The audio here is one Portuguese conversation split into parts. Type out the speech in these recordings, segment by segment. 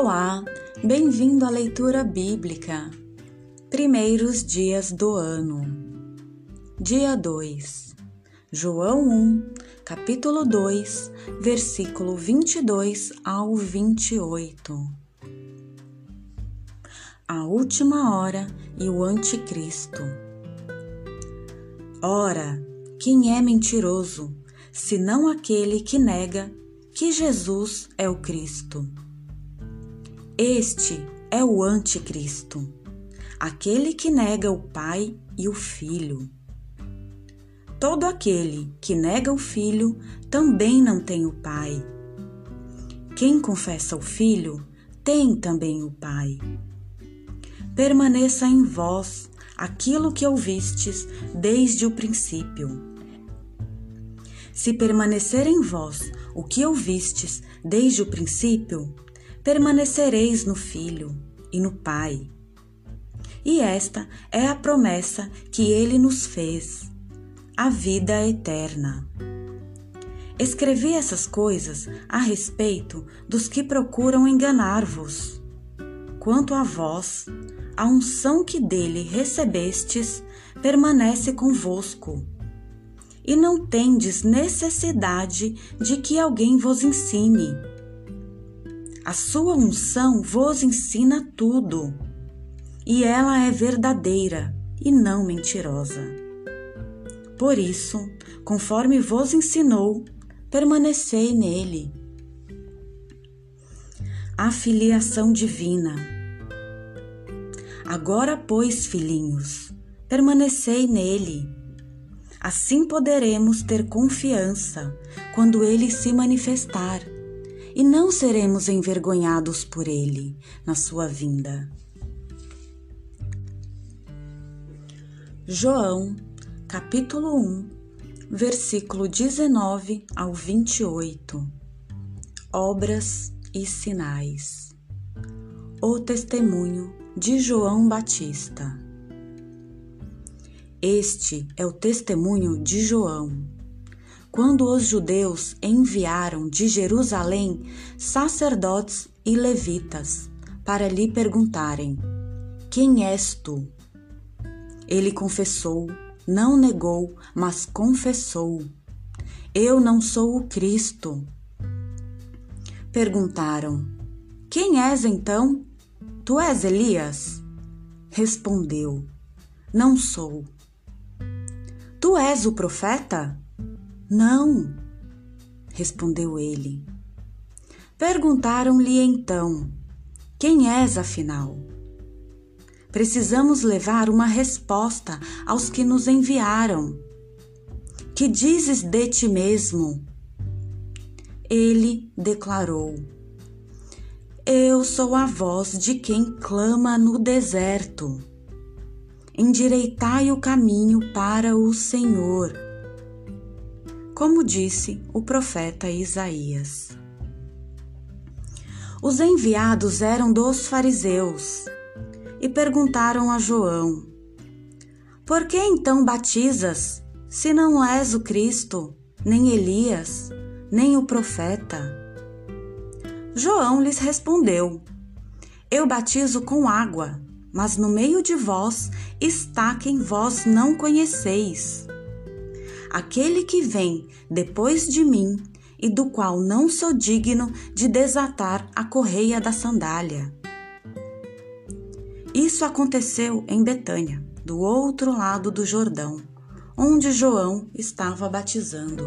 Olá, bem-vindo à leitura bíblica. Primeiros dias do ano. Dia 2. João 1, capítulo 2, versículo 22 ao 28. A última hora e o anticristo. Ora, quem é mentiroso, senão aquele que nega que Jesus é o Cristo? Este é o Anticristo, aquele que nega o Pai e o Filho. Todo aquele que nega o Filho também não tem o Pai. Quem confessa o Filho tem também o Pai. Permaneça em vós aquilo que ouvistes desde o princípio. Se permanecer em vós o que ouvistes desde o princípio, permanecereis no Filho e no Pai. E esta é a promessa que ele nos fez, a vida eterna. Escrevi essas coisas a respeito dos que procuram enganar-vos. Quanto a vós, a unção que dele recebestes permanece convosco. E não tendes necessidade de que alguém vos ensine a sua unção vos ensina tudo, e ela é verdadeira e não mentirosa. Por isso, conforme vos ensinou, permanecei nele. A filiação divina. Agora, pois, filhinhos, permanecei nele. Assim poderemos ter confiança quando ele se manifestar e não seremos envergonhados por ele na sua vinda. João, capítulo 1, versículo 19 ao 28. Obras e sinais. O testemunho de João Batista. Este é o testemunho de João quando os judeus enviaram de Jerusalém sacerdotes e levitas para lhe perguntarem: Quem és tu? Ele confessou, não negou, mas confessou: Eu não sou o Cristo. Perguntaram: Quem és então? Tu és Elias? Respondeu: Não sou. Tu és o profeta? Não, respondeu ele. Perguntaram-lhe então: Quem és afinal? Precisamos levar uma resposta aos que nos enviaram. Que dizes de ti mesmo? Ele declarou: Eu sou a voz de quem clama no deserto. Endireitai o caminho para o Senhor como disse o profeta Isaías. Os enviados eram dos fariseus e perguntaram a João: Por que então batizas, se não és o Cristo, nem Elias, nem o profeta? João lhes respondeu: Eu batizo com água, mas no meio de vós está quem vós não conheceis aquele que vem depois de mim e do qual não sou digno de desatar a correia da sandália. Isso aconteceu em Betânia, do outro lado do Jordão, onde João estava batizando.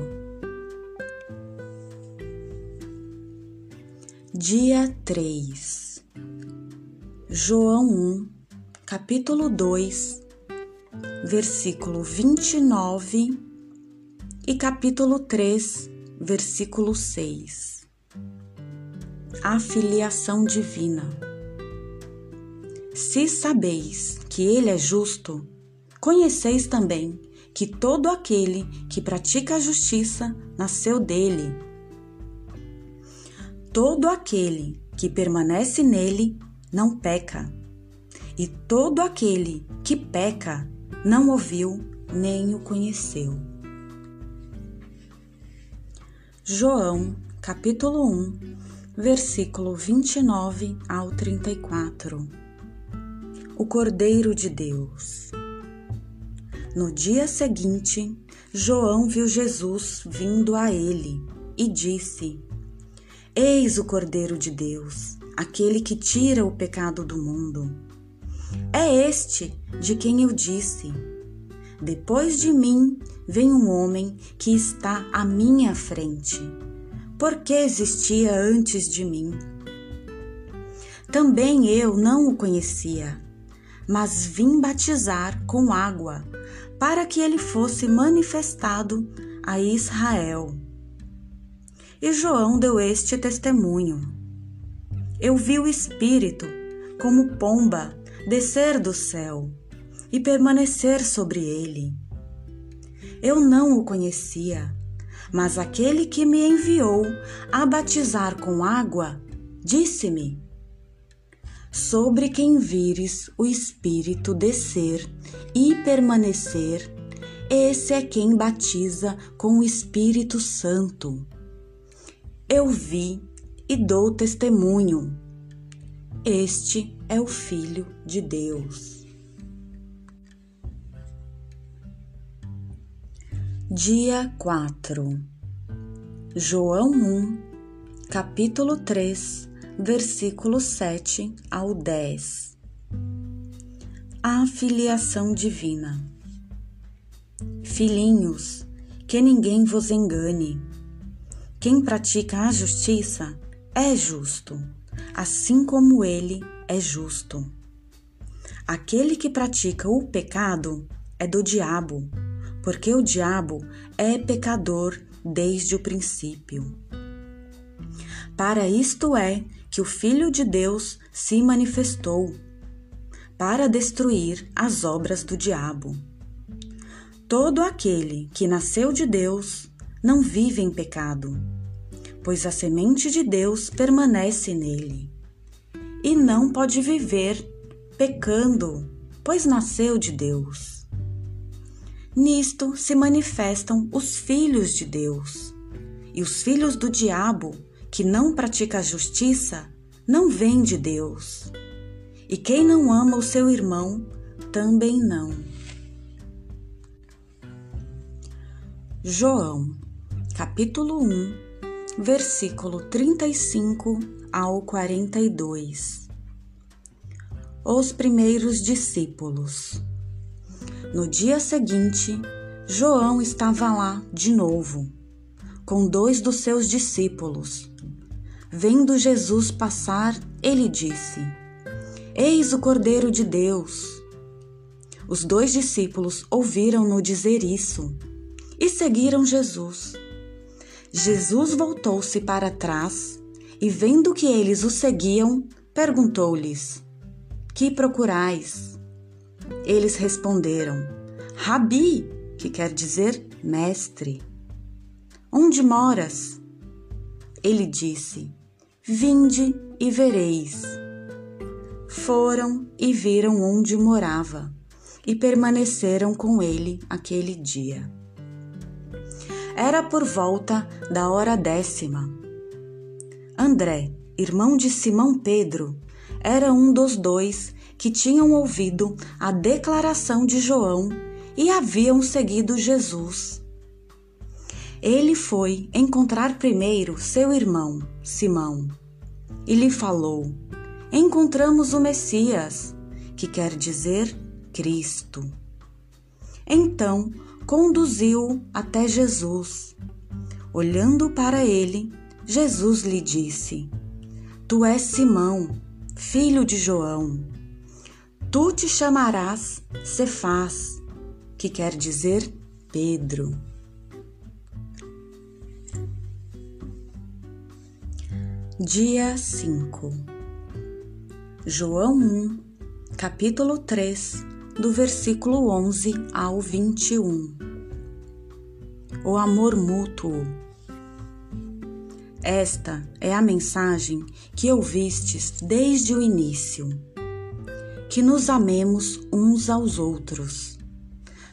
Dia 3 João 1, capítulo 2, versículo 29 e capítulo 3, versículo 6. A filiação divina. Se sabeis que ele é justo, conheceis também que todo aquele que pratica a justiça nasceu dele. Todo aquele que permanece nele não peca, e todo aquele que peca não ouviu nem o conheceu. João, capítulo 1, versículo 29 ao 34. O Cordeiro de Deus. No dia seguinte, João viu Jesus vindo a ele e disse: Eis o Cordeiro de Deus, aquele que tira o pecado do mundo. É este de quem eu disse: Depois de mim vem um homem que está à minha frente, porque existia antes de mim. Também eu não o conhecia, mas vim batizar com água, para que ele fosse manifestado a Israel. E João deu este testemunho. Eu vi o Espírito, como pomba, descer do céu e permanecer sobre ele. Eu não o conhecia, mas aquele que me enviou a batizar com água disse-me: Sobre quem vires o Espírito descer e permanecer, esse é quem batiza com o Espírito Santo. Eu vi e dou testemunho. Este é o Filho de Deus. Dia 4 João 1, capítulo 3, versículo 7 ao 10 A filiação divina. Filhinhos, que ninguém vos engane. Quem pratica a justiça é justo, assim como ele é justo. Aquele que pratica o pecado é do diabo, porque o diabo é pecador desde o princípio. Para isto é que o Filho de Deus se manifestou, para destruir as obras do diabo. Todo aquele que nasceu de Deus não vive em pecado, pois a semente de Deus permanece nele. E não pode viver pecando, pois nasceu de Deus. Nisto se manifestam os filhos de Deus. E os filhos do diabo, que não pratica a justiça, não vêm de Deus. E quem não ama o seu irmão, também não. João capítulo 1, versículo 35 ao 42. Os primeiros discípulos. No dia seguinte, João estava lá de novo, com dois dos seus discípulos. Vendo Jesus passar, ele disse: Eis o Cordeiro de Deus. Os dois discípulos ouviram-no dizer isso e seguiram Jesus. Jesus voltou-se para trás e, vendo que eles o seguiam, perguntou-lhes: Que procurais? Eles responderam: Rabi, que quer dizer mestre. Onde moras? Ele disse: Vinde e vereis. Foram e viram onde morava e permaneceram com ele aquele dia. Era por volta da hora décima. André, irmão de Simão Pedro, era um dos dois que tinham ouvido a declaração de João e haviam seguido Jesus. Ele foi encontrar primeiro seu irmão, Simão, e lhe falou: Encontramos o Messias, que quer dizer Cristo. Então conduziu-o até Jesus. Olhando para ele, Jesus lhe disse: Tu és Simão, filho de João. Tu te chamarás Cefás, que quer dizer Pedro. Dia 5 João 1, capítulo 3, do versículo 11 ao 21. O amor mútuo. Esta é a mensagem que ouvistes desde o início: que nos amemos uns aos outros,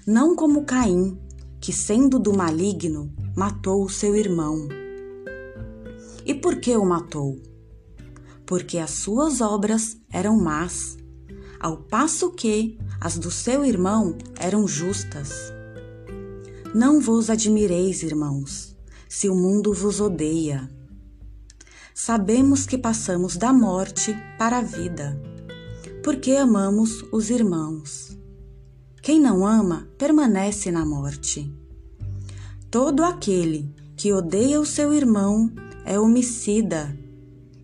não como Caim, que sendo do maligno, matou o seu irmão. E por que o matou? porque as suas obras eram más, ao passo que as do seu irmão eram justas. Não vos admireis, irmãos, se o mundo vos odeia. Sabemos que passamos da morte para a vida, porque amamos os irmãos. Quem não ama permanece na morte. Todo aquele que odeia o seu irmão é homicida.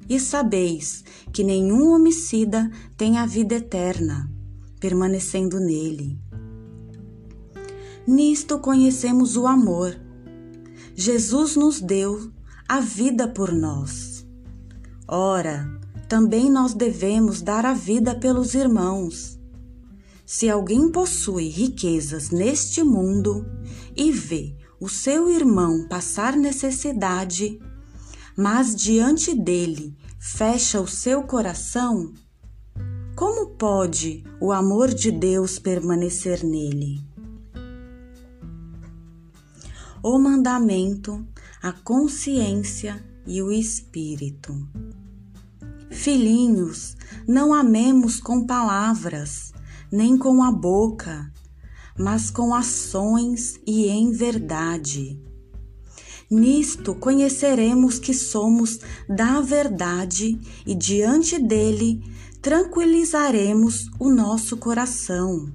E sabeis que nenhum homicida tem a vida eterna, permanecendo nele. Nisto conhecemos o amor. Jesus nos deu a vida por nós. Ora, também nós devemos dar a vida pelos irmãos. Se alguém possui riquezas neste mundo e vê o seu irmão passar necessidade, mas diante dele fecha o seu coração, como pode o amor de Deus permanecer nele? O mandamento, a consciência e o espírito. Filhinhos, não amemos com palavras, nem com a boca, mas com ações e em verdade. Nisto conheceremos que somos da verdade e diante dele tranquilizaremos o nosso coração.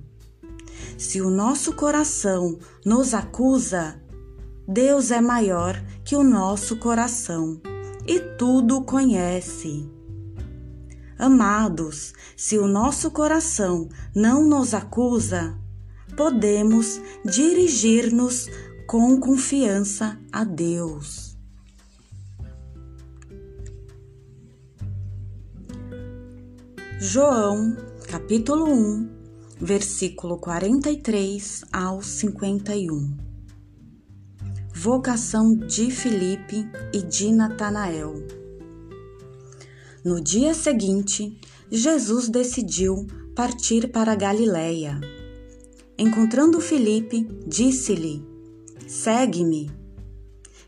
Se o nosso coração nos acusa, Deus é maior que o nosso coração e tudo conhece. Amados, se o nosso coração não nos acusa, podemos dirigir-nos com confiança a Deus. João, capítulo 1, versículo 43 ao 51. Vocação de Filipe e de Natanael. No dia seguinte, Jesus decidiu partir para Galiléia. Encontrando Filipe, disse-lhe: Segue-me.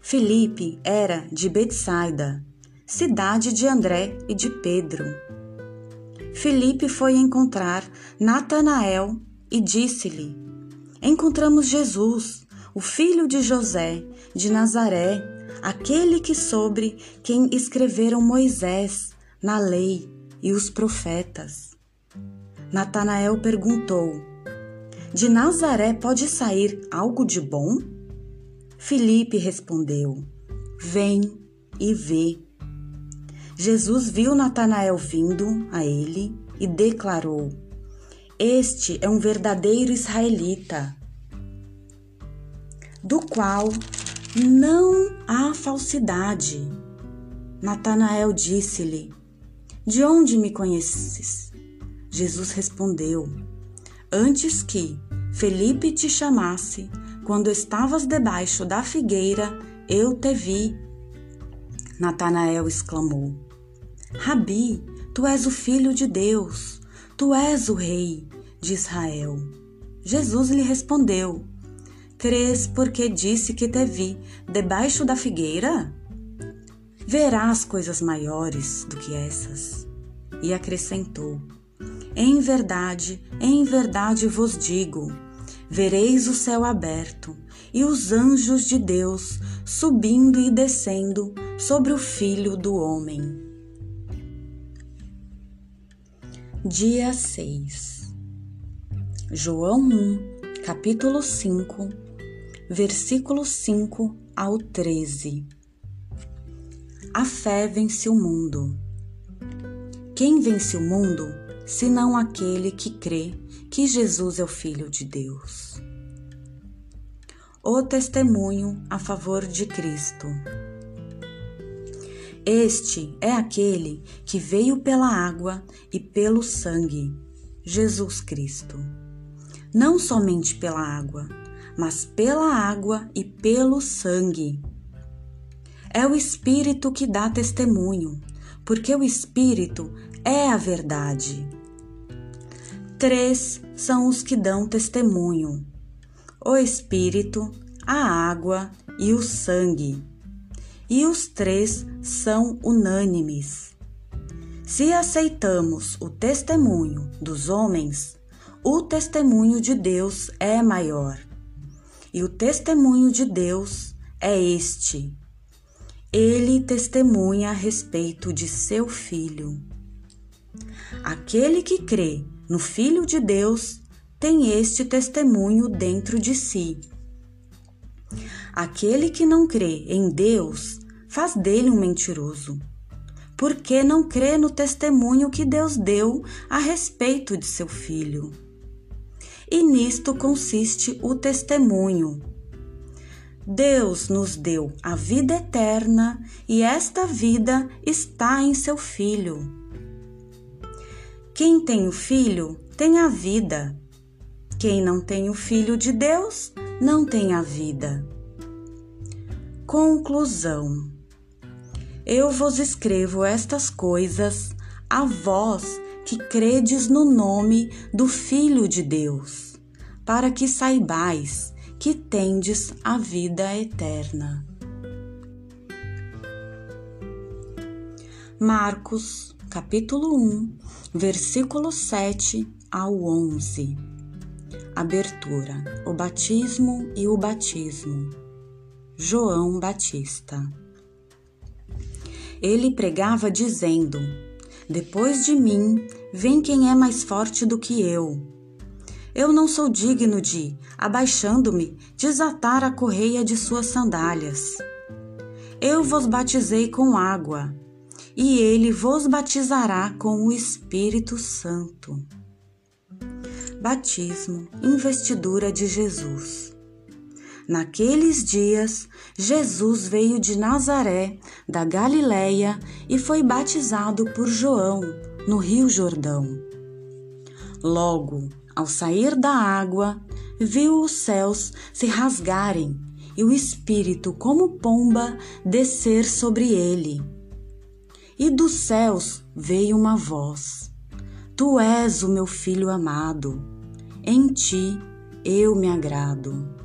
Filipe era de Betsaida, cidade de André e de Pedro. Filipe foi encontrar Natanael e disse-lhe: Encontramos Jesus, o filho de José, de Nazaré, aquele que sobre quem escreveram Moisés na lei e os profetas. Natanael perguntou: de Nazaré pode sair algo de bom? Filipe respondeu: Vem e vê. Jesus viu Natanael vindo a ele e declarou: Este é um verdadeiro israelita, do qual não há falsidade. Natanael disse-lhe: De onde me conheces? Jesus respondeu: Antes que Felipe te chamasse, quando estavas debaixo da figueira, eu te vi. Natanael exclamou: Rabi, tu és o filho de Deus, tu és o rei de Israel. Jesus lhe respondeu: Crês porque disse que te vi debaixo da figueira? Verás coisas maiores do que essas. E acrescentou: em verdade, em verdade vos digo: vereis o céu aberto e os anjos de Deus subindo e descendo sobre o Filho do Homem. Dia 6 João 1, capítulo 5, versículo 5 ao 13 A fé vence o mundo. Quem vence o mundo senão aquele que crê que Jesus é o Filho de Deus. O testemunho a favor de Cristo. Este é aquele que veio pela água e pelo sangue, Jesus Cristo. Não somente pela água, mas pela água e pelo sangue. É o Espírito que dá testemunho, porque o Espírito é a verdade. Três são os que dão testemunho: o Espírito, a água e o sangue. E os três são unânimes. Se aceitamos o testemunho dos homens, o testemunho de Deus é maior. E o testemunho de Deus é este: ele testemunha a respeito de seu filho. Aquele que crê no Filho de Deus tem este testemunho dentro de si. Aquele que não crê em Deus faz dele um mentiroso, porque não crê no testemunho que Deus deu a respeito de seu filho. E nisto consiste o testemunho. Deus nos deu a vida eterna e esta vida está em seu Filho. Quem tem o Filho tem a vida. Quem não tem o Filho de Deus não tem a vida. Conclusão eu vos escrevo estas coisas a vós que credes no nome do Filho de Deus, para que saibais que tendes a vida eterna. Marcos, capítulo 1, versículo 7 ao 11. Abertura: O batismo e o batismo. João Batista ele pregava dizendo: Depois de mim vem quem é mais forte do que eu. Eu não sou digno de, abaixando-me, desatar a correia de suas sandálias. Eu vos batizei com água, e ele vos batizará com o Espírito Santo. Batismo, investidura de Jesus. Naqueles dias, Jesus veio de Nazaré, da Galiléia, e foi batizado por João no Rio Jordão. Logo, ao sair da água, viu os céus se rasgarem e o Espírito, como pomba, descer sobre ele. E dos céus veio uma voz: Tu és o meu filho amado, em ti eu me agrado.